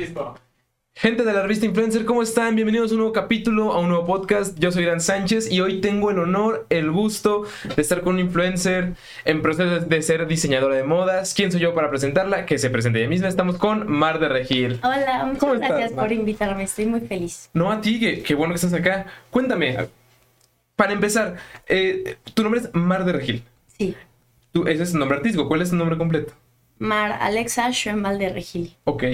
Listo. Gente de la revista Influencer, ¿cómo están? Bienvenidos a un nuevo capítulo, a un nuevo podcast. Yo soy Irán Sánchez y hoy tengo el honor, el gusto de estar con un influencer en proceso de ser diseñadora de modas. ¿Quién soy yo para presentarla? Que se presente ella misma. Estamos con Mar de Regil. Hola, muchas ¿Cómo estás, gracias Mar? por invitarme, estoy muy feliz. No a ti, que, que bueno que estás acá. Cuéntame, para empezar, eh, tu nombre es Mar de Regil. Sí, Tú, ese es tu nombre artístico. ¿Cuál es tu nombre completo? Mar Alexa Schoenval de Regil, Ok.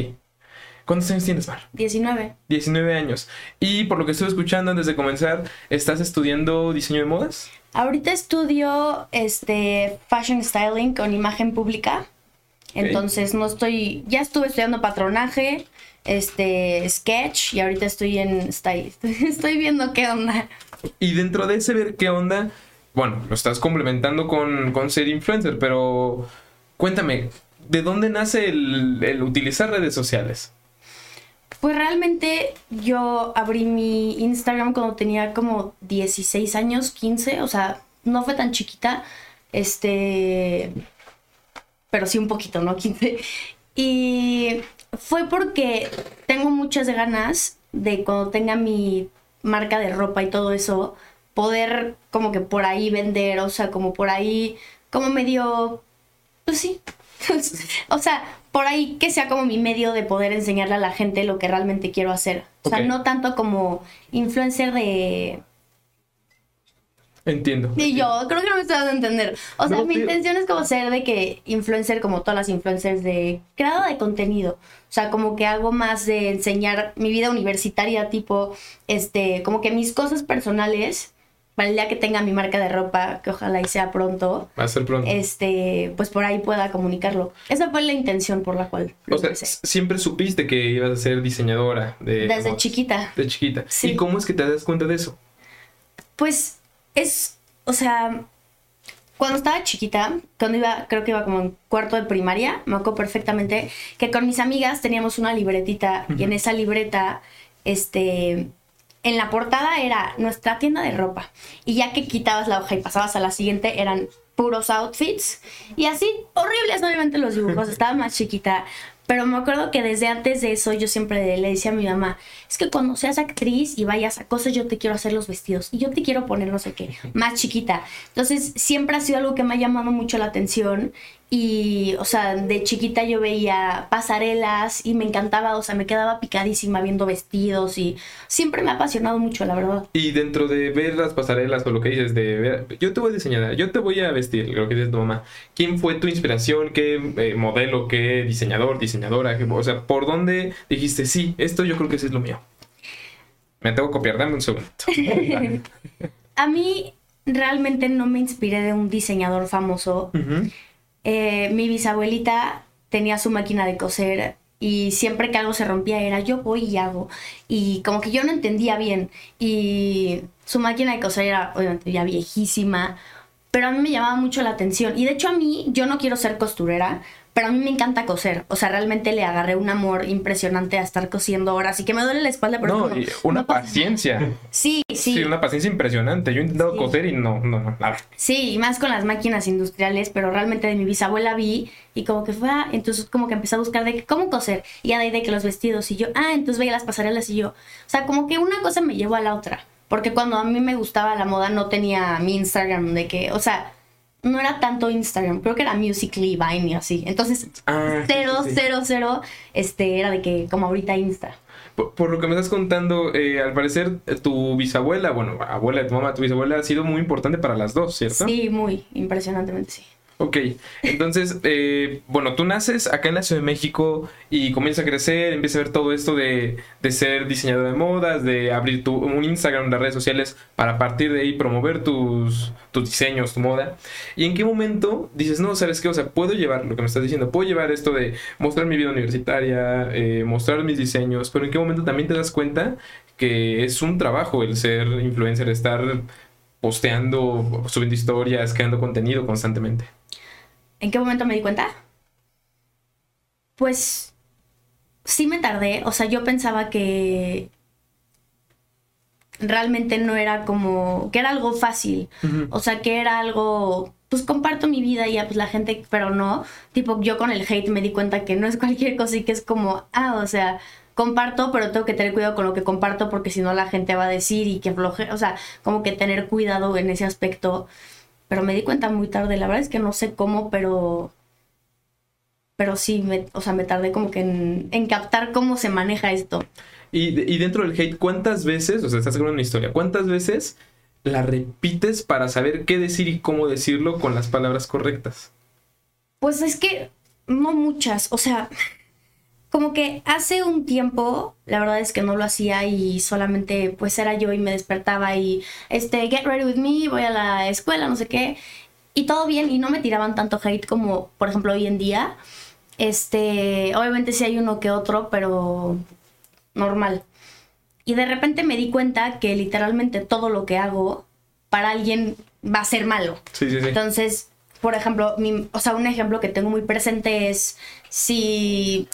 ¿Cuántos años tienes, Mar? 19. 19 años. Y por lo que estuve escuchando antes de comenzar, ¿estás estudiando diseño de modas? Ahorita estudio este fashion styling con imagen pública. Entonces no estoy, ya estuve estudiando patronaje, este sketch y ahorita estoy en style. Estoy viendo qué onda. Y dentro de ese ver qué onda, bueno, lo estás complementando con, con ser influencer, pero cuéntame, ¿de dónde nace el, el utilizar redes sociales? Pues realmente yo abrí mi Instagram cuando tenía como 16 años, 15, o sea, no fue tan chiquita, este, pero sí un poquito, ¿no? 15. Y fue porque tengo muchas ganas de cuando tenga mi marca de ropa y todo eso, poder como que por ahí vender, o sea, como por ahí, como medio, pues sí, o sea, por ahí que sea como mi medio de poder enseñarle a la gente lo que realmente quiero hacer. O sea, no tanto como influencer de... Entiendo. Y yo creo que no me estoy dando a entender. O sea, No, mi intención es como ser de que influencer como todas las influencers de creadora de contenido. O sea, como que hago más de enseñar mi vida universitaria, tipo, este, como que mis cosas personales, para el día que tenga mi marca de ropa, que ojalá y sea pronto, Va a ser pronto. este, pues por ahí pueda comunicarlo. Esa fue la intención por la cual lo o sea, empecé. siempre supiste que ibas a ser diseñadora de Desde chiquita. De chiquita. Sí. ¿Y cómo es que te das cuenta de eso? Pues es, o sea, cuando estaba chiquita, cuando iba, creo que iba como en cuarto de primaria, me acuerdo perfectamente que con mis amigas teníamos una libretita y en esa libreta, este, en la portada era nuestra tienda de ropa y ya que quitabas la hoja y pasabas a la siguiente eran puros outfits y así horribles obviamente los dibujos, estaba más chiquita. Pero me acuerdo que desde antes de eso yo siempre le decía a mi mamá, es que cuando seas actriz y vayas a cosas yo te quiero hacer los vestidos y yo te quiero poner no sé qué, más chiquita. Entonces siempre ha sido algo que me ha llamado mucho la atención y, o sea, de chiquita yo veía pasarelas y me encantaba, o sea, me quedaba picadísima viendo vestidos y siempre me ha apasionado mucho, la verdad. Y dentro de ver las pasarelas o lo que dices de ver, yo te voy a diseñar, yo te voy a vestir, lo que dices tu mamá. ¿Quién fue tu inspiración? ¿Qué eh, modelo? ¿Qué diseñador? ¿Diseñadora? ¿Qué- o sea, ¿por dónde dijiste, sí, esto yo creo que sí es lo mío? Me tengo que copiar, dame un segundo. A mí realmente no me inspiré de un diseñador famoso. Eh, mi bisabuelita tenía su máquina de coser y siempre que algo se rompía era yo voy y hago. Y como que yo no entendía bien. Y su máquina de coser era obviamente ya viejísima, pero a mí me llamaba mucho la atención. Y de hecho a mí, yo no quiero ser costurera, pero a mí me encanta coser. O sea, realmente le agarré un amor impresionante a estar cosiendo horas y que me duele la espalda, pero No, es como, y una no paciencia. Sí, sí. Sí. una paciencia impresionante. Yo he intentado Sí. coser y no, no, no, nada. Sí, y más con las máquinas industriales, pero realmente de mi bisabuela vi y como que fue, ah, entonces como que empecé a buscar de cómo coser y ya de ahí de que los vestidos y yo, ah, entonces veía las pasarelas y yo, o sea, como que una cosa me llevó a la otra, porque cuando a mí me gustaba la moda no tenía mi Instagram de que, o sea, no era tanto Instagram, creo que era Musical.ly, Vine y así, entonces Ah, cero, sí, sí. cero, cero, este, era de que como ahorita Insta. Por, por lo que me estás contando, eh, al parecer eh, tu bisabuela, bueno, abuela de tu mamá, tu bisabuela ha sido muy importante para las dos, ¿cierto? Sí, muy, impresionantemente sí. Ok, entonces, eh, bueno, tú naces acá en la Ciudad de México y comienzas a crecer, empiezas a ver todo esto de, de ser diseñador de modas, de abrir tu, un Instagram, las redes sociales, para partir de ahí promover tus, tus diseños, tu moda. ¿Y en qué momento dices, no, sabes qué? O sea, puedo llevar lo que me estás diciendo, puedo llevar esto de mostrar mi vida universitaria, eh, mostrar mis diseños, pero en qué momento también te das cuenta que es un trabajo el ser influencer, estar posteando, subiendo historias, creando contenido constantemente. ¿En qué momento me di cuenta? Pues sí me tardé, o sea, yo pensaba que realmente no era como, que era algo fácil, o sea, que era algo pues comparto mi vida y ya pues la gente, pero no, tipo yo con el hate me di cuenta que no es cualquier cosa y que es como, ah, o sea, comparto, pero tengo que tener cuidado con lo que comparto porque si no la gente va a decir y que floje, o sea, como que tener cuidado en ese aspecto. Pero me di cuenta muy tarde, la verdad es que no sé cómo, pero pero sí, me, o sea, me tardé como que en, en captar cómo se maneja esto. Y, y, dentro del hate, ¿cuántas veces, o sea, estás hablando una historia, cuántas veces la repites para saber qué decir y cómo decirlo con las palabras correctas? Pues es que no muchas, o sea, como que hace un tiempo, la verdad es que no lo hacía y solamente pues era yo y me despertaba y este, get ready with me, voy a la escuela, no sé qué, y todo bien y no me tiraban tanto hate como por ejemplo hoy en día. Este, obviamente sí hay uno que otro, pero normal. Y de repente me di cuenta que literalmente todo lo que hago para alguien va a ser malo. Sí, sí, sí. Entonces, por ejemplo, mi, o sea, un ejemplo que tengo muy presente es si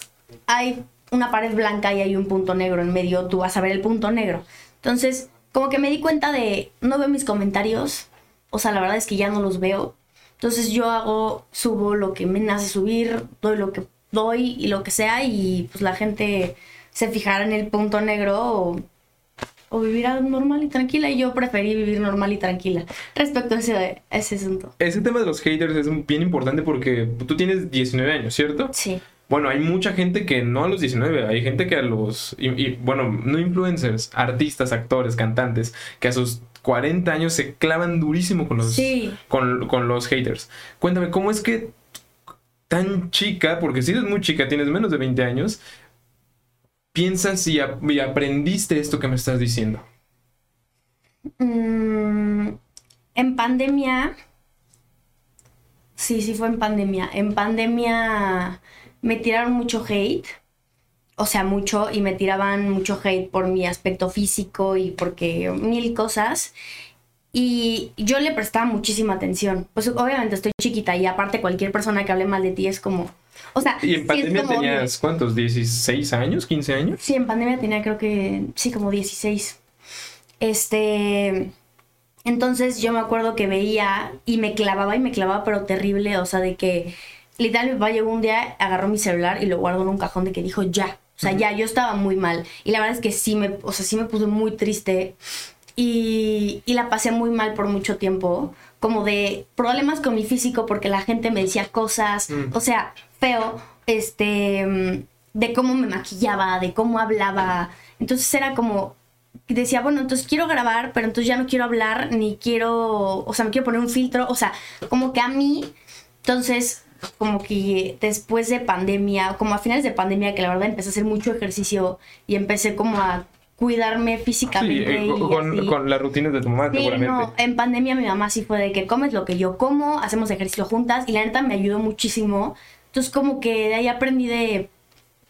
hay una pared blanca y hay un punto negro en medio, tú vas a ver el punto negro. Entonces, como que me di cuenta de, no veo mis comentarios, o sea, la verdad es que ya no los veo, entonces yo hago, subo lo que me nace subir, doy lo que doy y lo que sea y pues la gente se fijará en el punto negro o, o vivirá normal y tranquila y yo preferí vivir normal y tranquila respecto a ese, ese asunto. Ese tema de los haters es bien importante porque tú tienes 19 años, ¿cierto? Sí. Bueno, hay mucha gente que no a los 19, hay gente que a los, y, bueno, no influencers, artistas, actores, cantantes, que a sus 40 años se clavan durísimo con los, con, los haters. Cuéntame, ¿cómo es que tan chica, porque si eres muy chica, tienes menos de 20 años, piensas y, aprendiste esto que me estás diciendo? Mm, en pandemia, sí, sí fue en pandemia. En pandemia me tiraron mucho hate, o sea, mucho, y me tiraban mucho hate por mi aspecto físico y porque mil cosas. Y yo le prestaba muchísima atención. Pues obviamente estoy chiquita y aparte cualquier persona que hable mal de ti es como... O sea, ¿Y en pandemia tenías cuántos? ¿16 años? ¿15 años? Sí, en pandemia tenía creo que, sí, como 16. Este... Entonces yo me acuerdo que veía y me clavaba y me clavaba, pero terrible, o sea, de que literal mi papá llegó un día, agarró mi celular y lo guardó en un cajón de que dijo ya. O sea, ya, yo estaba muy mal. Y la verdad es que sí me, o sea, sí me puse muy triste. Y, y la pasé muy mal por mucho tiempo. Como de problemas con mi físico porque la gente me decía cosas. Mm. O sea, feo. Este. De cómo me maquillaba, de cómo hablaba. Entonces era como, decía, bueno, entonces quiero grabar, pero entonces ya no quiero hablar, ni quiero, o sea, me quiero poner un filtro, o sea, como que a mí, entonces como que después de pandemia, como a finales de pandemia, que la verdad empecé a hacer mucho ejercicio y empecé como a cuidarme físicamente. Sí, con, con, las rutinas de tu mamá, sí, No, en pandemia mi mamá sí fue de que comes lo que yo como, hacemos ejercicio juntas y la neta me ayudó muchísimo. Entonces como que de ahí aprendí de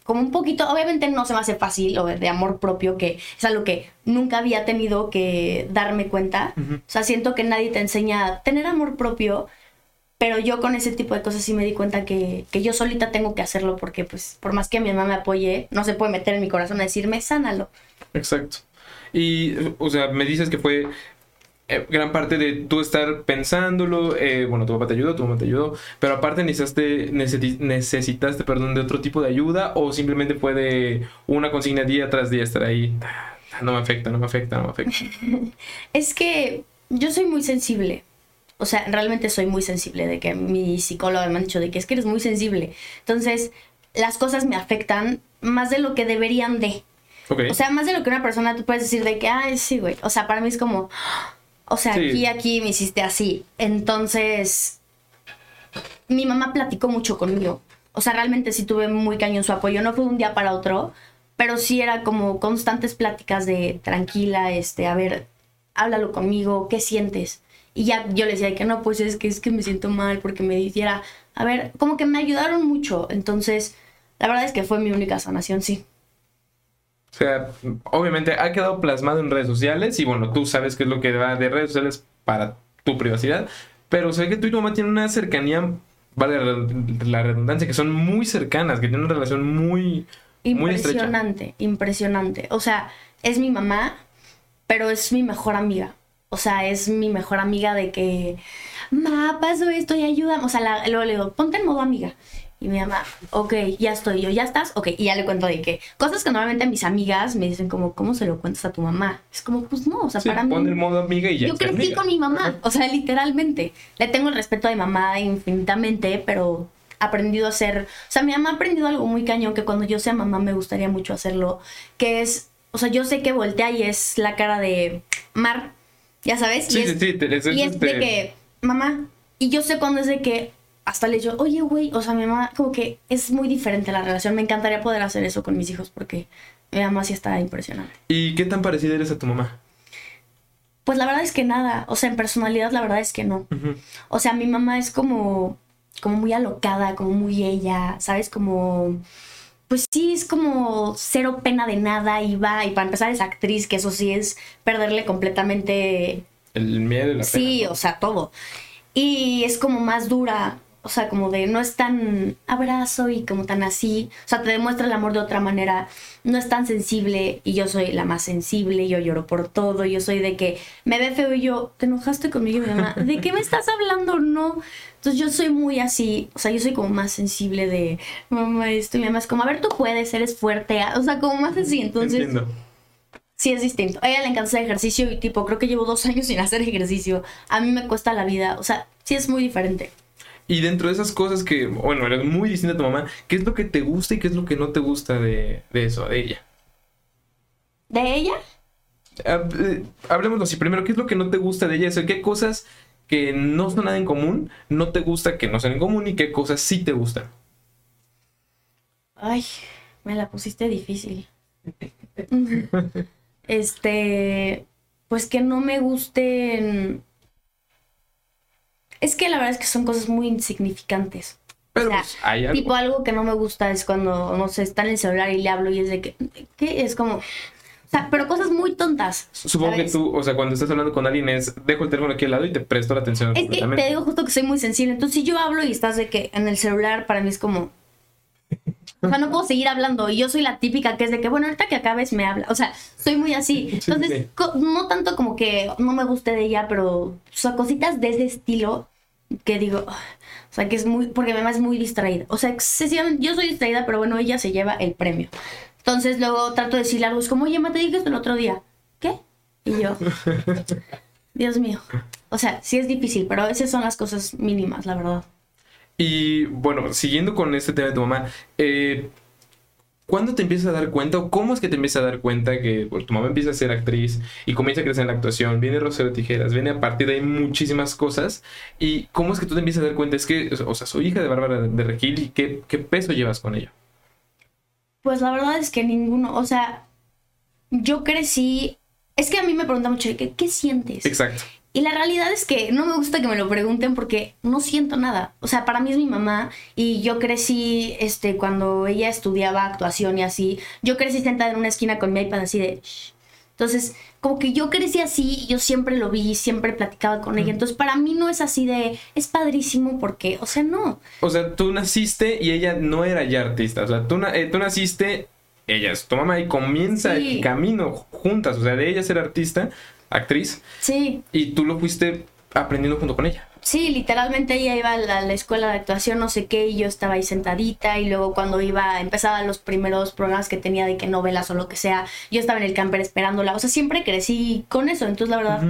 como un poquito, obviamente no se me hace fácil lo de, amor propio, que es algo que nunca había tenido que darme cuenta. O sea, siento que nadie te enseña a tener amor propio, pero yo con ese tipo de cosas sí me di cuenta que, yo solita tengo que hacerlo porque pues por más que mi mamá me apoye, no se puede meter en mi corazón a decirme, sánalo. Exacto. Y, o sea, me dices que fue eh, gran parte de tú estar pensándolo, eh, bueno, tu papá te ayudó, tu mamá te ayudó, pero aparte necesitaste, necesitaste, perdón, de otro tipo de ayuda o simplemente fue de una consigna día tras día estar ahí, no me afecta, no me afecta, no me afecta. es que yo soy muy sensible. O sea, realmente soy muy sensible, de que mi psicólogo me ha dicho de que es que eres muy sensible. Entonces, las cosas me afectan más de lo que deberían de. O sea, más de lo que una persona tú puedes decir de que, ay, sí, güey. O sea, para mí es como, o sea, aquí, aquí me hiciste así. Entonces, mi mamá platicó mucho conmigo. O sea, realmente sí tuve muy cañón su apoyo. No fue de un día para otro, pero sí era como constantes pláticas de tranquila, este, a ver, háblalo conmigo, ¿qué sientes? Y ya yo le decía que no, pues es que es que me siento mal porque me dijera, a ver, como que me ayudaron mucho. Entonces, la verdad es que fue mi única sanación, sí. O sea, obviamente ha quedado plasmado en redes sociales y bueno, tú sabes qué es lo que va de redes sociales para tu privacidad, pero sé que tú y tu mamá tienen una cercanía, vale la redundancia, que son muy cercanas, que tienen una relación muy... Impresionante, muy impresionante. O sea, es mi mamá, pero es mi mejor amiga. O sea, es mi mejor amiga de que ma, pasó esto y ayúdame. O sea, la- luego le digo, ponte en modo amiga. Y mi mamá, ok, ya estoy yo, ¿ya estás? Ok, y ya le cuento de que cosas que normalmente mis amigas me dicen como, ¿cómo se lo cuentas a tu mamá? Es como, pues no, o sea, Sí, para pon mí... el modo amiga y ya. Yo crecí amiga. con mi mamá, o sea, literalmente. Le tengo el respeto a mi mamá infinitamente, pero he aprendido a hacer, o sea, mi mamá ha aprendido algo muy cañón que cuando yo sea mamá me gustaría mucho hacerlo, que es, o sea, yo sé que voltea y es la cara de Mar, ya sabes, Sí, y sí, es, sí. te- es- y es de este- que, mamá, y yo sé cuando es de que hasta le digo, oye, güey, o sea, mi mamá, como que es muy diferente la relación, me encantaría poder hacer eso con mis hijos porque mi mamá sí está impresionante. ¿Y qué tan parecida eres a tu mamá? Pues la verdad es que nada, o sea, en personalidad la verdad es que no. O sea, mi mamá es como, como muy alocada, como muy ella, ¿sabes? Como, pues sí, es como cero pena de nada y va, y para empezar es actriz, que eso sí es perderle completamente, El miedo y la sí, pena. ¿no? o sea, todo. Y es como más dura, o sea, como de no es tan abrazo y como tan así, o sea, te demuestra el amor de otra manera, no es tan sensible y yo soy la más sensible, yo lloro por todo, yo soy de que me ve feo y yo, ¿te enojaste conmigo, mi mamá? ¿De qué me estás hablando? No. Entonces yo soy muy así, o sea, yo soy como más sensible de, mamá, esto, y mi mamá es como, a ver, tú puedes, eres fuerte, o sea, como más así, entonces... Entiendo. Sí, es distinto. A ella le encanta hacer ejercicio y tipo, creo que llevo dos años sin hacer ejercicio. A mí me cuesta la vida. O sea, sí es muy diferente. Y dentro de esas cosas que, bueno, eres muy distinta a tu mamá, ¿qué es lo que te gusta y qué es lo que no te gusta de, de eso, de ella? ¿De ella? Eh, Hablemoslo así. Primero, ¿qué es lo que no te gusta de ella? O sea, ¿qué cosas que no son nada en común no te gusta que no sean en común y qué cosas sí te gustan? Ay, me la pusiste difícil. este, pues que no me gusten. Es que la verdad es que son cosas muy insignificantes. Pero O sea, pues, hay algo. Tipo, algo que no me gusta es cuando, no sé, está en el celular y le hablo y es de que, ¿qué? Es como, o sea, pero cosas muy tontas. Supongo que ¿sabes? tú, o sea, cuando estás hablando con alguien es, dejo el teléfono aquí al lado y te presto la atención Es que te digo justo que soy muy sensible. Entonces, si yo hablo y estás de que en el celular, para mí es como. O sea, no puedo seguir hablando. Y yo soy la típica que es de que, bueno, ahorita que acabes me habla. O sea, soy muy así. Sí, Entonces, sí. co- no tanto como que no me guste de ella, pero, o sea, cositas de ese estilo que digo. "Ugh". O sea, que es muy. Porque mi mamá es muy distraída. O sea, excesivamente. Yo soy distraída, pero bueno, ella se lleva el premio. Entonces, luego trato de decirle algo. Es como, oye, ma, te dije esto el otro día. ¿Qué? Y yo. Dios mío. O sea, sí es difícil, pero esas son las cosas mínimas, la verdad. Y bueno, siguiendo con este tema de tu mamá, eh, ¿cuándo te empiezas a dar cuenta o cómo es que te empiezas a dar cuenta que bueno, tu mamá empieza a ser actriz y comienza a crecer en la actuación? Viene Rosero Tijeras, viene a partir de ahí muchísimas cosas. ¿Y cómo es que tú te empiezas a dar cuenta? Es que, o sea, soy hija de Bárbara de Regil y qué, qué peso llevas con ella. Pues la verdad es que ninguno, o sea, yo crecí, es que a mí me preguntan mucho, que, ¿qué sientes? Exacto. Y la realidad es que no me gusta que me lo pregunten porque no siento nada. O sea, para mí es mi mamá y yo crecí, este, cuando ella estudiaba actuación y así, yo crecí sentada en una esquina con mi iPad así de... "Shh". Entonces, como que yo crecí así yo siempre lo vi, siempre platicaba con ella. Entonces, para mí no es así de, es padrísimo porque, o sea, no. O sea, tú naciste y ella no era ya artista. O sea, tú, eh, tú naciste, ella es tu mamá y comienza Sí. el camino juntas. O sea, de ella ser artista, actriz, Sí, y tú lo fuiste aprendiendo junto con ella. Sí, literalmente ella iba a la, la escuela de actuación, no sé qué, y yo estaba ahí sentadita, y luego cuando iba, empezaba los primeros programas que tenía de que novelas o lo que sea, yo estaba en el camper esperándola, o sea, siempre crecí con eso, entonces la verdad,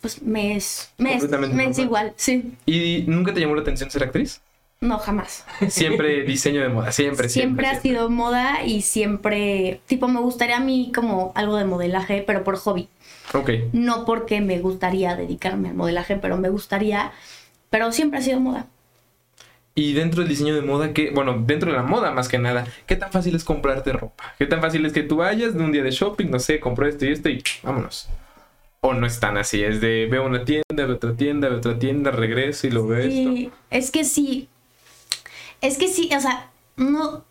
pues me es, me es, me es igual, sí, ¿Y nunca te llamó la atención ser actriz? no, jamás. Siempre diseño de moda, siempre, Siempre, siempre. ha sido moda y siempre, tipo, me gustaría a mí como algo de modelaje, pero por hobby. Ok. No porque me gustaría dedicarme al modelaje, pero me gustaría, pero siempre ha sido moda. Y dentro del diseño de moda, ¿qué? Bueno, dentro de la moda más que nada, ¿qué tan fácil es comprarte ropa? ¿Qué tan fácil es que tú vayas de un día de shopping, no sé, compro esto y esto y vámonos? O no es tan así, es de veo una tienda, veo otra tienda, veo otra tienda, regreso y lo veo esto. Sí, es que sí. Es que sí, o sea, no,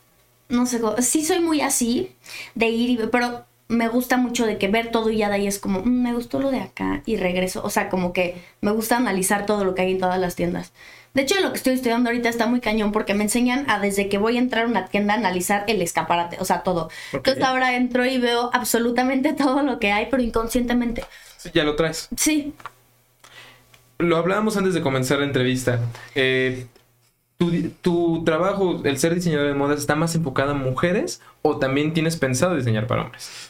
no sé, cómo- sí soy muy así de ir y ver, pero me gusta mucho de que ver todo y ya de ahí es como, "Mm, me gustó lo de acá y regreso. O sea, como que me gusta analizar todo lo que hay en todas las tiendas. De hecho, lo que estoy estudiando ahorita está muy cañón porque me enseñan a desde que voy a entrar a una tienda a analizar el escaparate, o sea, todo. Entonces ahora entro y veo absolutamente todo lo que hay, pero inconscientemente. Sí, ya lo traes. Sí, lo hablábamos antes de comenzar la entrevista. Eh, ¿tu, ¿Tu trabajo, el ser diseñador de modas, está más enfocado a mujeres o también tienes pensado diseñar para hombres?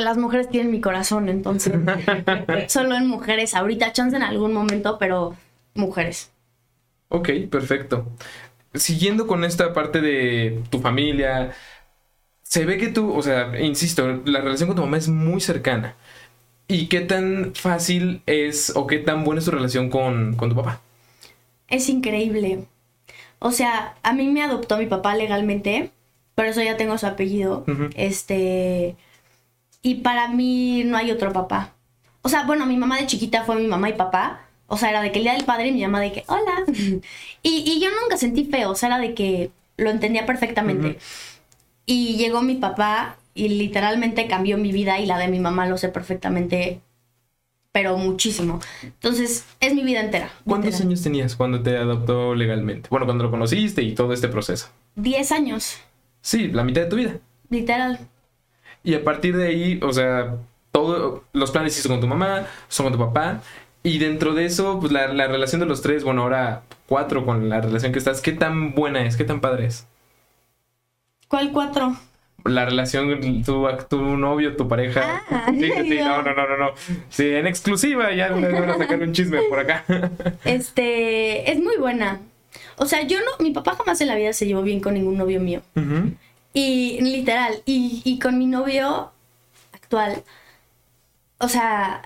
Las mujeres tienen mi corazón, entonces solo en mujeres. Ahorita chance en algún momento, pero mujeres. Ok, perfecto. Siguiendo con esta parte de tu familia, se ve que tú, o sea, insisto, la relación con tu mamá es muy cercana. ¿Y qué tan fácil es o qué tan buena es tu relación con, con tu papá? Es increíble. O sea, a mí me adoptó mi papá legalmente, por eso ya tengo su apellido. Este. Y para mí no hay otro papá. O sea, bueno, mi mamá de chiquita fue mi mamá y papá. O sea, era de que el día del padre, mi mamá de que, hola. Y, y yo nunca sentí feo, o sea, era de que lo entendía perfectamente. Y llegó mi papá y literalmente cambió mi vida y la de mi mamá lo sé perfectamente, pero muchísimo. Entonces, es mi vida entera. ¿Cuántos literal. años tenías cuando te adoptó legalmente? Bueno, cuando lo conociste y todo este proceso. 10 años, Sí, la mitad de tu vida. literal. Y a partir de ahí, o sea, todos los planes hiciste con tu mamá, son con tu papá. Y dentro de eso, pues la, la relación de los tres, bueno, ahora cuatro con la relación que estás, ¿qué tan buena es? ¿Qué tan padre es? ¿Cuál cuatro? La relación, tu, tu novio, tu pareja. Ah, sí, sí, sí, no. no, no, no. Sí, en exclusiva, ya les van a sacar un chisme por acá. Este, es muy buena. O sea, yo no, mi papá jamás en la vida se llevó bien con ningún novio mío. Y literal, y, con mi novio actual, o sea,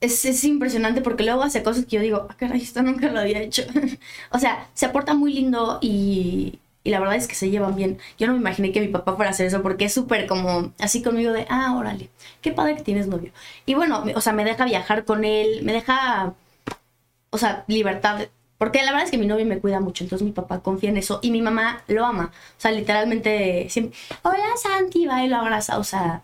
es, es impresionante porque luego hace cosas que yo digo, ah, caray, esto nunca lo había hecho. o sea, se aporta muy lindo y, y la verdad es que se llevan bien. Yo no me imaginé que mi papá fuera a hacer eso porque es súper como así conmigo de, ah, órale, qué padre que tienes novio. Y bueno, o sea, me deja viajar con él, me deja, o sea, libertad. Porque la verdad es que mi novio me cuida mucho, entonces mi papá confía en eso y mi mamá lo ama. O sea, literalmente siempre, hola Santi, va y lo abraza. O sea,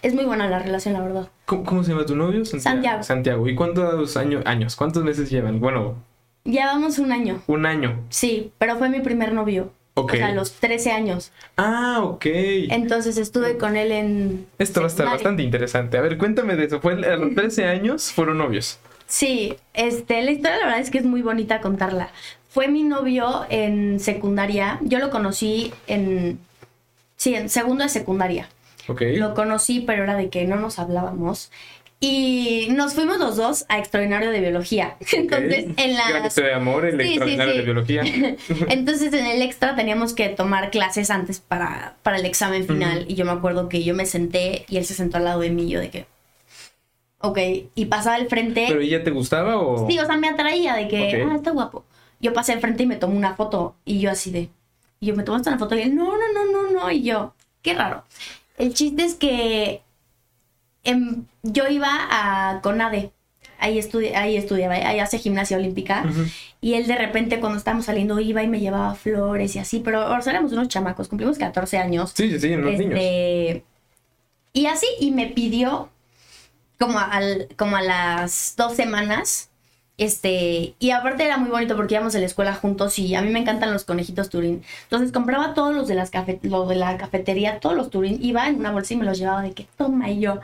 es muy buena la relación, la verdad. ¿Cómo, cómo se llama tu novio? Santiago. Santiago. ¿Y cuántos años, años? ¿Cuántos meses llevan? Bueno, Llevamos un año, un año. sí, pero fue mi primer novio. Ok. O sea, a los 13 años. Ah, ok. Entonces estuve con él en... Esto va a estar bastante interesante. A ver, cuéntame de eso. Fue a los 13 años, fueron novios. Sí, este, la historia la verdad es que es muy bonita contarla. Fue mi novio en secundaria. Yo lo conocí en... Sí, en segundo de secundaria. Ok. Lo conocí, pero era de que no nos hablábamos. Y nos fuimos los dos a extraordinario de biología. Entonces, en Gran la... historia de amor, el Sí, extraordinario sí. de biología. Entonces en el extra teníamos que tomar clases antes para, para el examen final. Y yo me acuerdo que yo me senté y él se sentó al lado de mí y yo de que... Ok, y pasaba al frente. ¿Pero ella te gustaba o...? Sí, o sea, me atraía de que, ah, está guapo. Yo pasé al frente y me tomé una foto y yo así de... Y yo me tomaste una foto y él, no, no, no, no, no. Y yo, qué raro. El chiste es que em, yo iba a Conade. Ahí, estudi ahí estudiaba, ahí hace gimnasia olímpica. Y él de repente cuando estábamos saliendo iba y me llevaba flores y así, pero o sea, éramos unos chamacos, cumplimos 14 años. Sí, sí, sí, unos niños. Este, y así, y me pidió como, al, como a las dos semanas. Este, y aparte era muy bonito porque íbamos a la escuela juntos y a mí me encantan los conejitos Turín. Entonces compraba todos los de, las cafe- de la cafetería, todos los Turín, iba en una bolsa y me los llevaba de que toma y yo.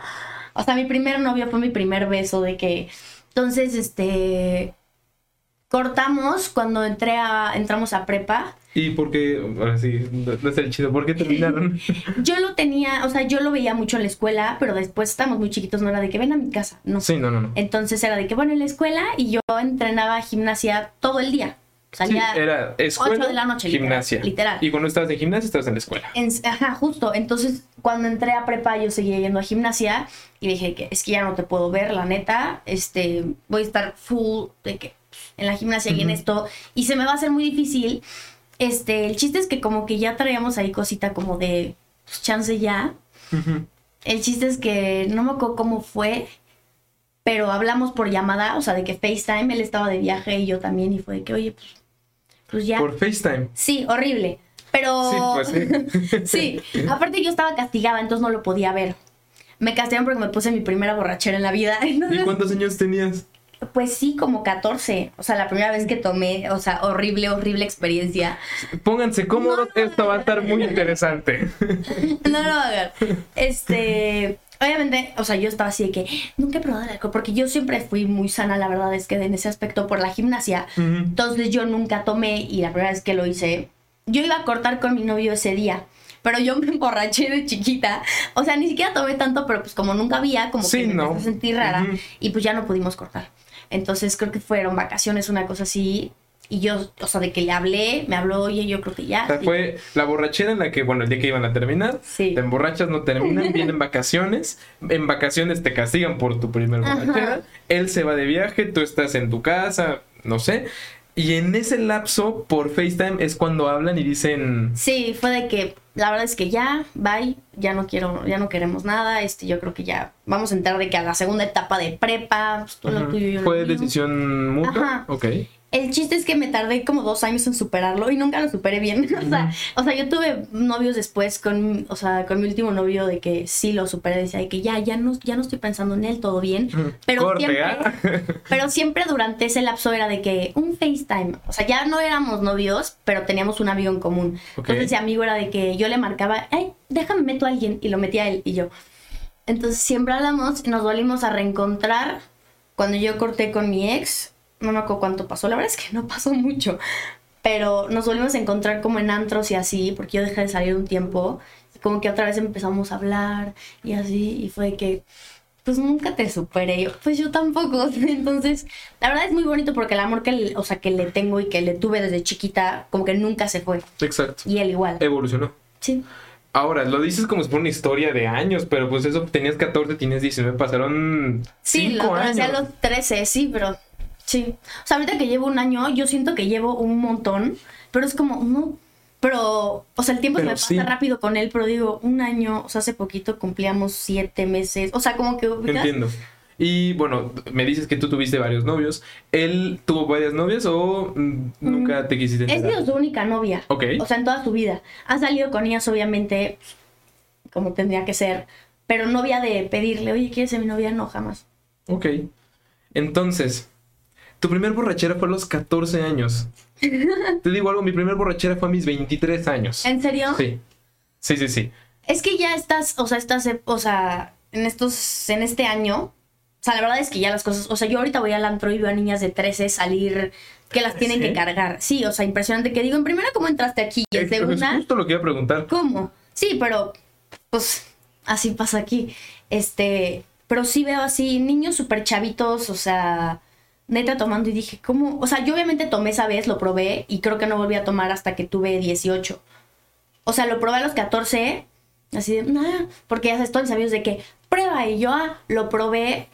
O sea, mi primer novio fue mi primer beso de que. Entonces, este. Cortamos cuando entré a, entramos a prepa. ¿Y por qué? Ahora sí, no, no es el chido. ¿Por qué terminaron? Yo lo tenía, o sea, yo lo veía mucho en la escuela, pero después estábamos muy chiquitos, no era de que ven a mi casa, no. sí, no, no, no. Entonces era de que, bueno, en la escuela y yo entrenaba gimnasia todo el día. Sí, Salía era escuela, ocho de la noche, literal, gimnasia. literal. Y cuando estabas en gimnasia, estabas en la escuela. en- ajá, justo. Entonces, cuando entré a prepa, yo seguía yendo a gimnasia y dije que es que ya no te puedo ver, la neta. Este, voy a estar full de que en la gimnasia y en esto. Y se me va a hacer muy difícil. Este, el chiste es que como que ya traíamos ahí cosita como de pues, chance ya. El chiste es que no me acuerdo cómo fue, pero hablamos por llamada, o sea, de que FaceTime, él estaba de viaje y yo también, y fue de que, oye, pues, pues ya. Por FaceTime. Sí, horrible. Pero. Sí, pues sí. Sí, aparte yo estaba castigada, entonces no lo podía ver. Me castigaron porque me puse mi primera borrachera en la vida. ¿Y cuántos años tenías? Pues sí, como 14. O sea, la primera vez que tomé, o sea, horrible, horrible experiencia. Pónganse cómodos, esto va a estar muy interesante. No lo hagan. Este, obviamente, o sea, yo estaba así de que nunca he probado el alcohol, porque yo siempre fui muy sana, la verdad es que en ese aspecto por la gimnasia. Entonces yo nunca tomé y la primera vez que lo hice, yo iba a cortar con mi novio ese día. Pero yo me emborraché de chiquita. O sea, ni siquiera tomé tanto, pero pues como nunca había, como Sí, que me no. empecé a sentir rara. Y pues ya no pudimos cortar. Entonces creo que fueron vacaciones, una cosa así. Y yo, o sea, de que le hablé, me habló, oye, yo creo que ya. O sea, fue la borrachera en la que, bueno, el día que iban a terminar, Sí. te emborrachas, no terminan, vienen vacaciones, en vacaciones te castigan por tu primer Ajá. borrachera, él se va de viaje, tú estás en tu casa, no sé, y en ese lapso, por FaceTime, es cuando hablan y dicen, Sí, fue de que la verdad es que ya, bye, ya no quiero, ya no queremos nada, este, yo creo que ya vamos a entrar de que a la segunda etapa de prepa, pues tú lo Ujú. tuyo, yo lo ¿Fue mío. decisión mutua? Ajá. Ok. El chiste es que me tardé como dos años en superarlo y nunca lo superé bien. O sea, o sea, yo tuve novios después con, o sea, con mi último novio de que sí lo superé, decía de que ya, ya no, ya no estoy pensando en él, todo bien. Pero Corte, siempre, ¿ah? pero siempre durante ese lapso era de que un FaceTime. O sea, ya no éramos novios, pero teníamos un amigo en común. Entonces ese amigo era de que yo le marcaba, ay, déjame meto a alguien y lo metía a él y yo. Entonces siempre hablamos y nos volvimos a reencontrar cuando yo corté con mi ex. No me acuerdo cuánto pasó, la verdad es que no pasó mucho. Pero nos volvimos a encontrar como en antros y así, porque yo dejé de salir un tiempo. Como que otra vez empezamos a hablar y así, y fue que, pues nunca te superé. Yo, pues yo tampoco. Entonces, la verdad es muy bonito porque el amor que le, o sea, que le tengo y que le tuve desde chiquita, como que nunca se fue. Exacto. Y él igual. Evolucionó. Sí. Ahora, lo dices como si fuera una historia de años, pero pues eso, tenías 14, tienes 19, pasaron Sí, 5 lo conocí años. a los 13, sí, pero sí. O sea, ahorita que llevo un año, yo siento que llevo un montón, pero es como, no. Pero, o sea, el tiempo se me pasa rápido con él, pero digo, un año, o sea, hace poquito cumplíamos siete meses. O sea, como que. ¿ubicas? Entiendo. Y bueno, me dices que tú tuviste varios novios. ¿Él tuvo varias novias o mm, nunca te quisiste enterar? sido su única novia. Ok. O sea, en toda su vida. Ha salido con ellas, obviamente, como tendría que ser. Pero novia de pedirle, oye, ¿quieres ser mi novia? No, jamás. Ok. Entonces, tu primer borrachera fue a los 14 años. Te digo algo, mi primer borrachera fue a mis 23 años. ¿En serio? Sí. Sí, sí, sí. Es que ya estás, o sea, estás, o sea, en estos, en este año, o sea, la verdad es que ya las cosas, o sea, yo ahorita voy al antro y veo a niñas de 13 salir que las tienen ¿Sí? que cargar. Sí, o sea, impresionante que digo, en primera, ¿cómo entraste aquí? Y en es segunda, justo lo que iba a preguntar. ¿cómo? Sí, pero, pues, así pasa aquí. Este, pero sí veo así niños súper chavitos, o sea, neta tomando y dije, ¿cómo? O sea, yo obviamente tomé esa vez, lo probé y creo que no volví a tomar hasta que tuve 18. O sea, lo probé a los 14, así de, nah, porque ya sabes, todos mis amigos de que, prueba, y yo ah, lo probé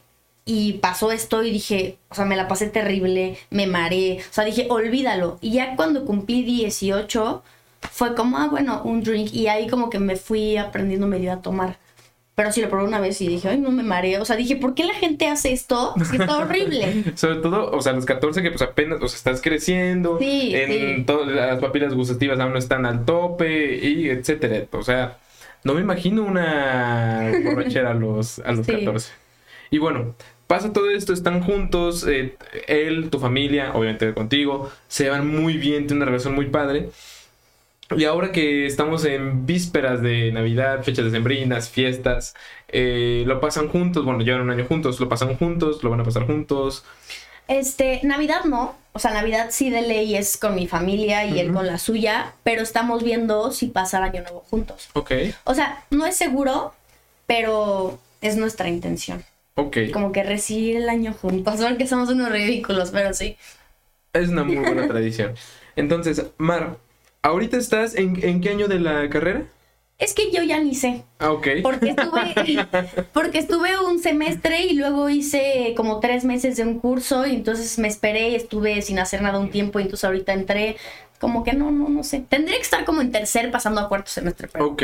y pasó esto y dije, o sea, me la pasé terrible, me mareé, o sea, dije, olvídalo. Y ya cuando cumplí 18, fue como, ah, bueno, un drink, y ahí como que me fui aprendiendo medio a tomar. Pero sí lo probé una vez y dije, ay, no me mareo. O sea, dije, ¿por qué la gente hace esto? Es que está horrible. Sobre todo, o sea, los 14 que pues apenas, o sea, estás creciendo. Sí, en sí. todas las papilas gustativas aún no están al tope y etcétera. O sea, no me imagino una borrachera a los, a los Sí. 14. Y bueno, pasa todo esto, están juntos, eh, él, tu familia, obviamente contigo, se van muy bien, tienen una relación muy padre. Y ahora que estamos en vísperas de Navidad, fechas decembrinas, fiestas, eh, lo pasan juntos, bueno, llevan un año juntos, lo pasan juntos, lo van a pasar juntos. Este, Navidad no. O sea, Navidad sí de ley es con mi familia y él con la suya, pero estamos viendo si pasar año nuevo juntos. Ok, O sea, no es seguro, pero es nuestra intención. ok. Como que recibir el año juntos, porque somos unos ridículos, pero sí. Es una muy buena tradición. Entonces, Mar, ¿ahorita estás en, en qué año de la carrera? Es que yo ya ni sé, Ah, ok. porque estuve, porque estuve un semestre y luego hice como tres meses de un curso y entonces me esperé y estuve sin hacer nada un tiempo y entonces ahorita entré, como que no, no, no sé. Tendría que estar como en tercer pasando a cuarto semestre, pero Ok.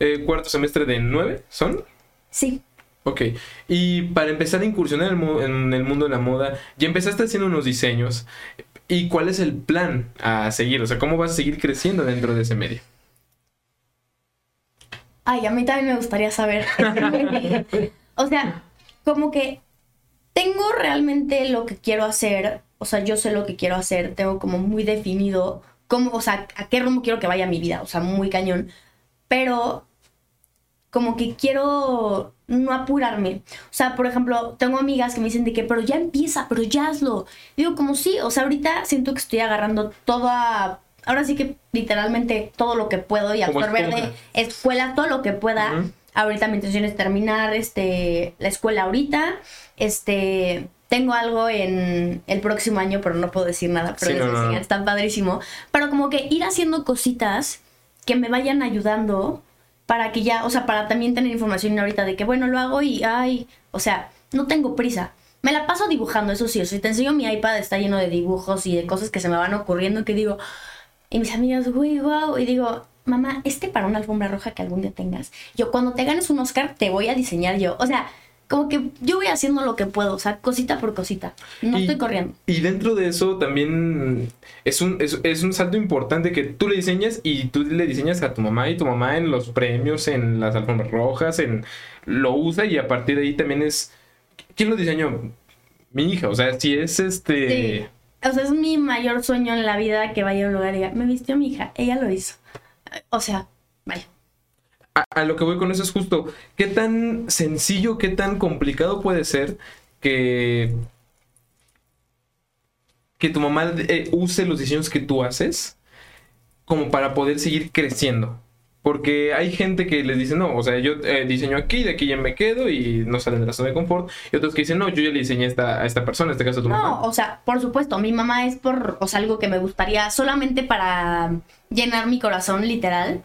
Eh, ¿Cuarto semestre de nueve son? sí. Ok. Y para empezar a incursionar en el, en el mundo de la moda, ya empezaste haciendo unos diseños. ¿Y cuál es el plan a seguir? O sea, ¿cómo vas a seguir creciendo dentro de ese medio? Ay, a mí también me gustaría saber. o sea, como que tengo realmente lo que quiero hacer. O sea, yo sé lo que quiero hacer. Tengo como muy definido cómo, o sea, a qué rumbo quiero que vaya mi vida. O sea, muy cañón. Pero como que quiero no apurarme. O sea, por ejemplo, tengo amigas que me dicen de que, pero ya empieza, pero ya hazlo. Digo, como sí, o sea, ahorita siento que estoy agarrando toda, ahora sí que literalmente todo lo que puedo y absorber de escuela todo lo que pueda. Ahorita mi intención es terminar este, la escuela ahorita. Este, tengo algo en el próximo año, pero no puedo decir nada, pero está padrísimo. Pero como que ir haciendo cositas que me vayan ayudando para que ya, o sea, para también tener información ahorita de que, bueno, lo hago y, ay, o sea, no tengo prisa. Me la paso dibujando, eso sí, o sea, si te enseño mi iPad, está lleno de dibujos y de cosas que se me van ocurriendo que digo, y mis amigas, güey, wow, y digo, mamá, este para una alfombra roja que algún día tengas, yo cuando te ganes un Oscar te voy a diseñar yo, o sea, como que yo voy haciendo lo que puedo, o sea, cosita por cosita. No estoy corriendo. Y dentro de eso también es un, es, un salto importante que tú le diseñas y tú le diseñas a tu mamá y tu mamá en los premios, en las alfombras rojas, en lo usa y a partir de ahí también es... ¿Quién lo diseñó? Mi hija, o sea, si es este... Sí. O sea, es mi mayor sueño en la vida que vaya a un lugar y diga, me vistió mi hija, ella lo hizo. O sea, a, lo que voy con eso es justo, ¿qué tan sencillo, qué tan complicado puede ser que, que tu mamá eh, use los diseños que tú haces como para poder seguir creciendo? Porque hay gente que les dice, no, o sea, yo eh, diseño aquí, de aquí ya me quedo y no salen de la zona de confort. Y otros que dicen, no, yo ya le diseñé esta, a esta persona, en este caso a tu mamá. No, o sea, por supuesto, mi mamá es por, o sea, algo que me gustaría solamente para llenar mi corazón, literal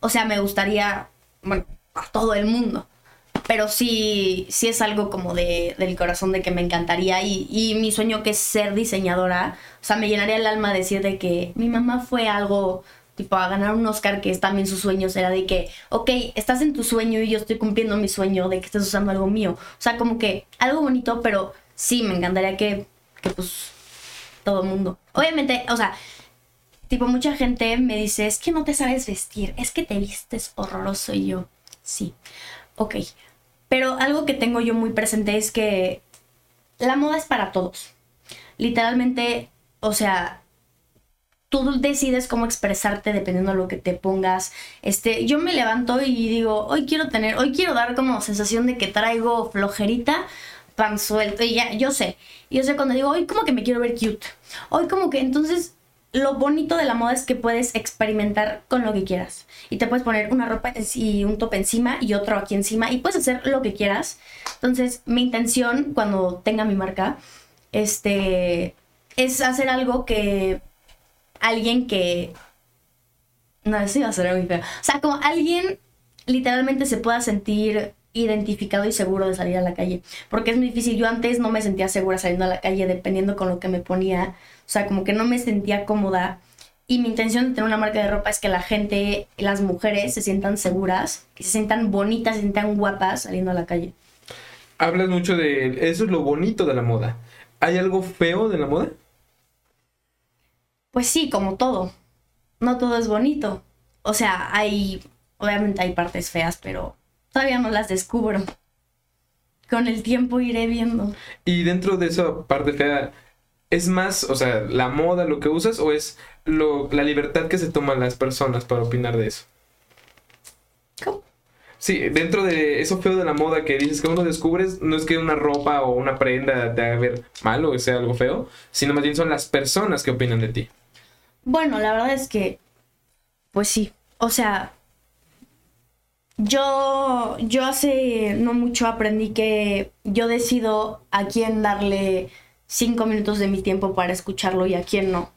o sea, me gustaría, bueno, a todo el mundo. Pero sí, sí es algo como de, del corazón de que me encantaría y, y mi sueño que es ser diseñadora, o sea, me llenaría el alma decir de que mi mamá fue algo tipo a ganar un Oscar, que es también su sueño, será de que, ok, estás en tu sueño y yo estoy cumpliendo mi sueño de que estés usando algo mío. O sea, como que algo bonito, pero sí, me encantaría que, que pues todo el mundo. Obviamente, o sea, Tipo, mucha gente me dice, es que no te sabes vestir, es que te vistes horroroso y yo, sí, ok. Pero algo que tengo yo muy presente es que la moda es para todos. Literalmente, o sea, tú decides cómo expresarte dependiendo de lo que te pongas. Este, yo me levanto y digo, hoy quiero tener, hoy quiero dar como sensación de que traigo flojerita, pan suelto y ya, yo sé. Yo sé cuando digo, hoy como que me quiero ver cute. Hoy como que entonces lo bonito de la moda es que puedes experimentar con lo que quieras. Y te puedes poner una ropa y un top encima y otro aquí encima y puedes hacer lo que quieras. Entonces, mi intención cuando tenga mi marca, este, es hacer algo que alguien que... No, eso iba a ser muy feo. O sea, como alguien literalmente se pueda sentir identificado y seguro de salir a la calle. Porque es muy difícil. Yo antes no me sentía segura saliendo a la calle dependiendo con lo que me ponía. O sea, como que no me sentía cómoda. Y mi intención de tener una marca de ropa es que la gente, las mujeres, se sientan seguras, que se sientan bonitas, se sientan guapas saliendo a la calle. Hablas mucho de... Eso es lo bonito de la moda. ¿Hay algo feo de la moda? Pues sí, como todo. No todo es bonito. O sea, hay... Obviamente hay partes feas, pero todavía no las descubro. Con el tiempo iré viendo. Y dentro de esa parte fea, ¿Es más, o sea, la moda lo que usas o es lo, la libertad que se toman las personas para opinar de eso? ¿Cómo? Sí, dentro de eso feo de la moda que dices que uno descubres, no es que una ropa o una prenda te haga ver mal o sea algo feo, sino más bien son las personas que opinan de ti. Bueno, la verdad es que, pues sí, o sea, yo, yo hace no mucho aprendí que yo decido a quién darle cinco minutos de mi tiempo para escucharlo y a quién no.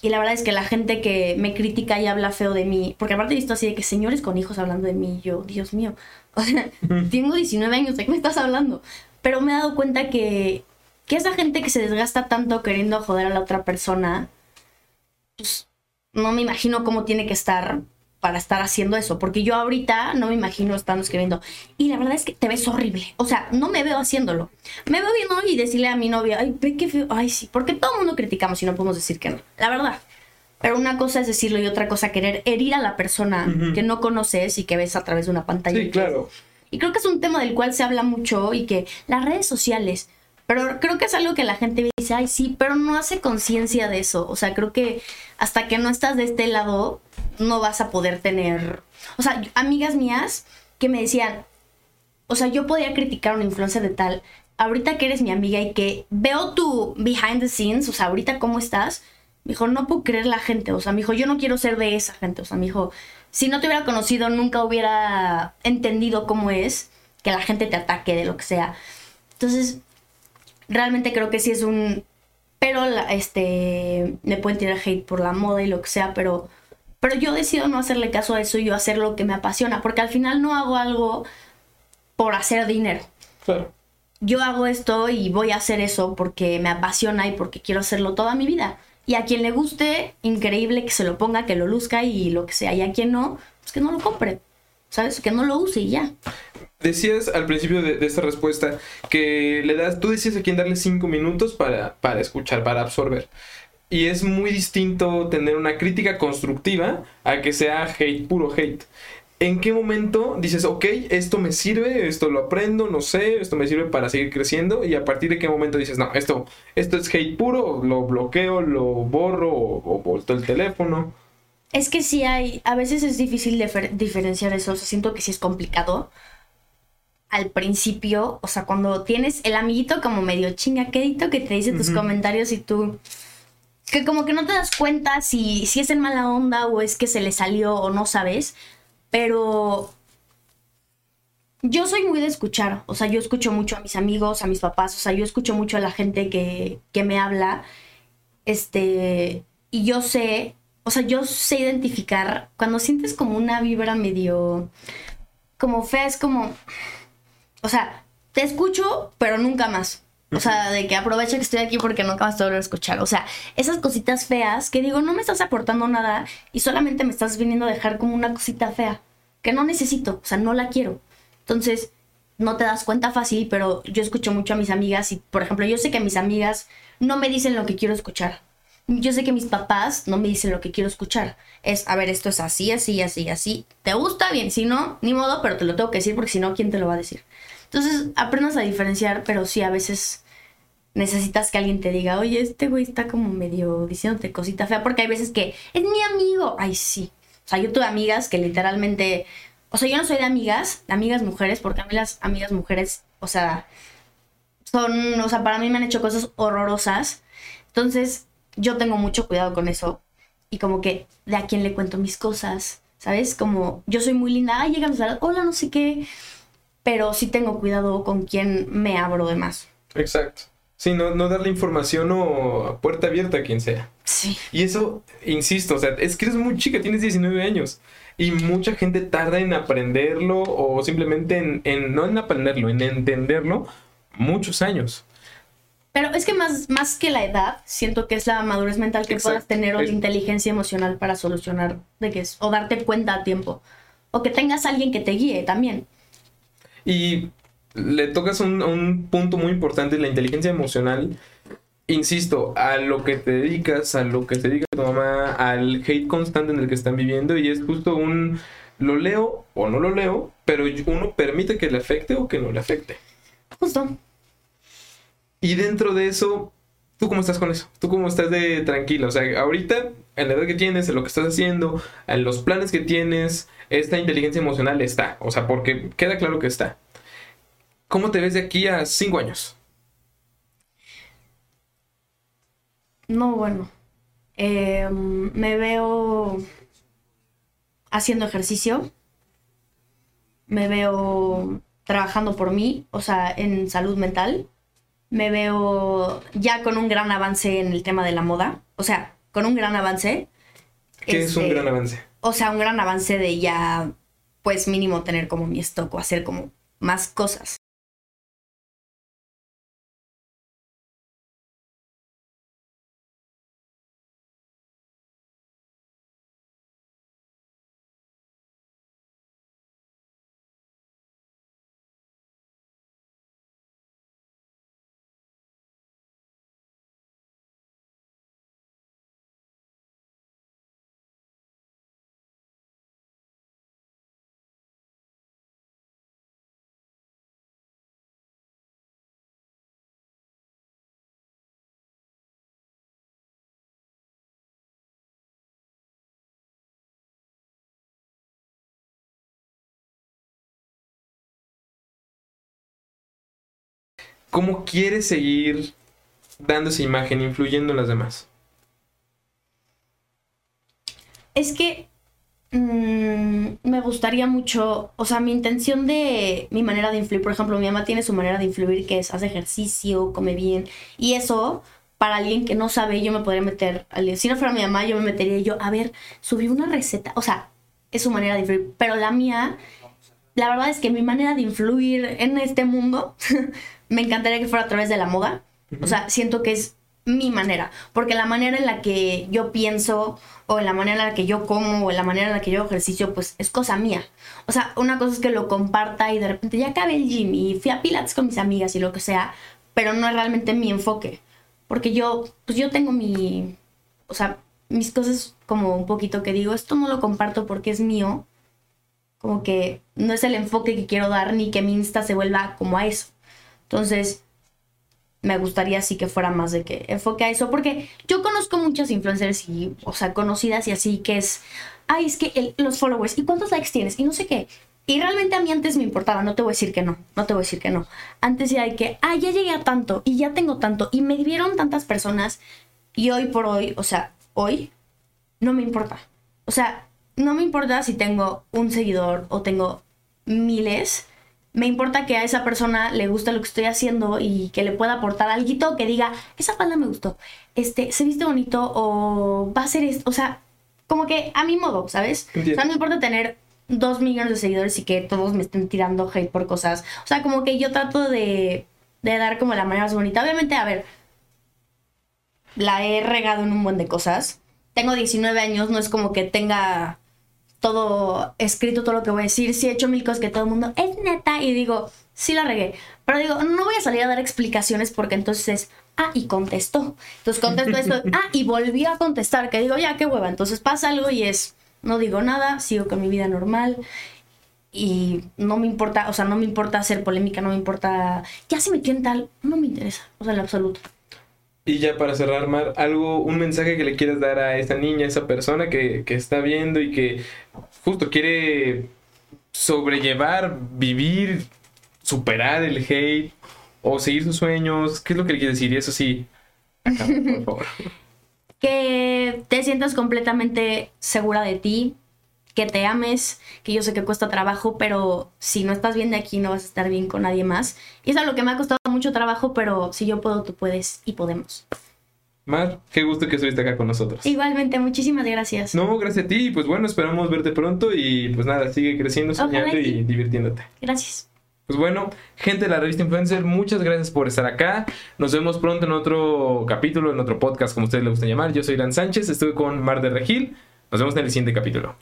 Y la verdad es que la gente que me critica y habla feo de mí, porque aparte he visto así de que señores con hijos hablando de mí, yo, Dios mío, o sea, tengo 19 años, ¿de qué me estás hablando? Pero me he dado cuenta que, que esa gente que se desgasta tanto queriendo joder a la otra persona, pues no me imagino cómo tiene que estar para estar haciendo eso, porque yo ahorita no me imagino estando escribiendo. Y la verdad es que te ves horrible. O sea, no me veo haciéndolo. Me veo viendo y decirle a mi novia, ay, ve qué feo. Ay, sí, porque todo el mundo criticamos y no podemos decir que no. La verdad. Pero una cosa es decirlo y otra cosa querer herir a la persona que no conoces y que ves a través de una pantalla. Sí, claro. Y creo que es un tema del cual se habla mucho y que las redes sociales, pero creo que es algo que la gente dice, ay, sí, pero no hace conciencia de eso. O sea, creo que hasta que no estás de este lado, no vas a poder tener. O sea, amigas mías que me decían, o sea, yo podía criticar una influencer de tal, ahorita que eres mi amiga y que veo tu behind the scenes, o sea, ahorita cómo estás, me dijo, no puedo creer la gente, o sea, me dijo, yo no quiero ser de esa gente, o sea, me dijo, si no te hubiera conocido, nunca hubiera entendido cómo es que la gente te ataque de lo que sea. Entonces, realmente creo que sí es un... Pero, este, me pueden tirar hate por la moda y lo que sea, pero, pero yo decido no hacerle caso a eso y yo hacer lo que me apasiona, porque al final no hago algo por hacer dinero. Claro. Yo hago esto y voy a hacer eso porque me apasiona y porque quiero hacerlo toda mi vida. Y a quien le guste, increíble que se lo ponga, que lo luzca y lo que sea. Y a quien no, pues que no lo compre. ¿Sabes? Que no lo use y ya. Decías al principio de, esta respuesta que le das, tú decías a quien darle cinco minutos para, para escuchar, para absorber. Y es muy distinto tener una crítica constructiva a que sea hate, puro hate. ¿En qué momento dices, ok, esto me sirve, esto lo aprendo, no sé, esto me sirve para seguir creciendo? Y a partir de qué momento dices, no, esto, esto es hate puro, lo bloqueo, lo borro o, o el teléfono. Es que sí hay, a veces es difícil diferenciar eso, o sea, siento que sí es complicado. Al principio, o sea, cuando tienes el amiguito como medio chingaquedito que te dice tus comentarios y tú que como que no te das cuenta si, si es en mala onda o es que se le salió o no sabes. Pero yo soy muy de escuchar, o sea, yo escucho mucho a mis amigos, a mis papás, o sea, yo escucho mucho a la gente que, que me habla, este, y yo sé, o sea, yo sé identificar cuando sientes como una vibra medio, como fea, es como, o sea, te escucho, pero nunca más. O sea, de que aprovecha que estoy aquí porque nunca vas a volver a escuchar. O sea, esas cositas feas que digo, no me estás aportando nada y solamente me estás viniendo a dejar como una cosita fea que no necesito, o sea, no la quiero. Entonces, no te das cuenta fácil, pero yo escucho mucho a mis amigas y, por ejemplo, yo sé que mis amigas no me dicen lo que quiero escuchar. Yo sé que mis papás no me dicen lo que quiero escuchar. Es, a ver, esto es así, así, así, así. ¿Te gusta? Bien, si no, ni modo, pero te lo tengo que decir porque si no, ¿quién te lo va a decir? Entonces, aprendas a diferenciar, pero sí, a veces necesitas que alguien te diga, oye, este güey está como medio diciéndote cosita fea, porque hay veces que es mi amigo. Ay, sí. O sea, yo tuve amigas que literalmente, o sea, yo no soy de amigas, de amigas mujeres, porque a mí las amigas mujeres, o sea, son, o sea, para mí me han hecho cosas horrorosas. Entonces, yo tengo mucho cuidado con eso. Y como que de a quién le cuento mis cosas, ¿sabes? Como yo soy muy linda, ay, llegamos a hola, no sé qué pero sí tengo cuidado con quién me abro de más. Exacto. Sí, no, no darle información o puerta abierta a quien sea. Sí. Y eso, insisto, o sea, es que eres muy chica, tienes 19 años. Y mucha gente tarda en aprenderlo o simplemente en, no en aprenderlo, en entenderlo, muchos años. Pero es que más, más que la edad, siento que es la madurez mental que puedas tener o la inteligencia emocional para solucionar de qué es, o darte cuenta a tiempo. O que tengas alguien que te guíe también. Y le tocas un, un punto muy importante, la inteligencia emocional. Insisto, a lo que te dedicas, a lo que te dedica tu mamá, al hate constante en el que están viviendo y es justo un lo leo o no lo leo, pero uno permite que le afecte o que no le afecte. Justo. Y dentro de eso, ¿tú cómo estás con eso? ¿Tú cómo estás de tranquila? O sea, ahorita, en la edad que tienes, en lo que estás haciendo, en los planes que tienes, esta inteligencia emocional está. O sea, porque queda claro que está. ¿Cómo te ves de aquí a cinco años? No, bueno. Em, me veo haciendo ejercicio. Me veo trabajando por mí, o sea, en salud mental. Me veo ya con un gran avance en el tema de la moda. O sea, con un gran avance. ¿Qué es un este, gran avance? o sea, un gran avance de ya, pues mínimo tener como mi stock o hacer como más cosas. ¿Cómo quieres seguir dando esa imagen, influyendo en las demás? Es que mm, me gustaría mucho, o sea, mi intención de mi manera de influir, por ejemplo, mi mamá tiene su manera de influir que es hace ejercicio, come bien, y eso para alguien que no sabe, yo me podría meter, si no fuera mi mamá, yo me metería yo, a ver, subí una receta, o sea, es su manera de influir, pero la mía, la verdad es que mi manera de influir en este mundo, me encantaría que fuera a través de la moda, o sea, siento que es mi manera, porque la manera en la que yo pienso, o en la manera en la que yo como, o en la manera en la que yo ejercicio, pues es cosa mía. O sea, una cosa es que lo comparta y de repente ya acabé el gym y fui a Pilates con mis amigas y lo que sea, pero no es realmente mi enfoque. Porque yo, pues yo tengo mi, o sea, mis cosas como un poquito que digo, esto no lo comparto porque es mío. Como que no es el enfoque que quiero dar ni que mi Insta se vuelva como a eso. Entonces, me gustaría sí que fuera más de que enfoque a eso, porque yo conozco muchas influencers y, o sea, conocidas y así, que es, ay, es que los followers, ¿y cuántos likes tienes? Y no sé qué. Y realmente a mí antes me importaba, no te voy a decir que no, no te voy a decir que no. Antes ya hay que, ah, ya llegué a tanto y ya tengo tanto y me vieron tantas personas y hoy por hoy, o sea, hoy no me importa. O sea, no me importa si tengo un seguidor o tengo miles. Me importa que a esa persona le guste lo que estoy haciendo y que le pueda aportar algo que diga, esa falda me gustó, este, se viste bonito o va a ser esto. O sea, como que a mi modo, ¿sabes? O sea, no me importa tener dos millones de seguidores y que todos me estén tirando hate por cosas. O sea, como que yo trato de, de dar como la manera más bonita. Obviamente, a ver, la he regado en un buen de cosas. Tengo 19 años, no es como que tenga todo escrito, todo lo que voy a decir. Sí he hecho mil cosas que todo el mundo es neta y digo, sí la regué. Pero digo, no voy a salir a dar explicaciones porque entonces es, ah, y contestó. Entonces contestó esto, ah, y volvió a contestar, que digo, ya, qué hueva. Entonces pasa algo y es, no digo nada, sigo con mi vida normal y no me importa, o sea, no me importa hacer polémica, no me importa, ya si me quieren tal, no me interesa, o sea, en absoluto. Y ya para cerrar, Mar, algo, un mensaje que le quieras dar a esa niña, a esa persona que, que está viendo y que justo quiere sobrellevar, vivir, superar el hate o seguir sus sueños, ¿qué es lo que le quieres decir? Y eso sí, acá, por favor. que te sientas completamente segura de ti, que te ames, que yo sé que cuesta trabajo, pero si no estás bien de aquí no vas a estar bien con nadie más. Y es algo que me ha costado mucho trabajo, pero si yo puedo, tú puedes y podemos. Mar, qué gusto que estuviste acá con nosotros. Igualmente, muchísimas gracias. No, gracias a ti. Pues bueno, esperamos verte pronto y pues nada, sigue creciendo, soñando y divirtiéndote. Gracias. Pues bueno, gente de la revista Influencer, muchas gracias por estar acá. Nos vemos pronto en otro capítulo, en otro podcast, como ustedes le gusta llamar. Yo soy Dan Sánchez, estuve con Mar de Regil. Nos vemos en el siguiente capítulo.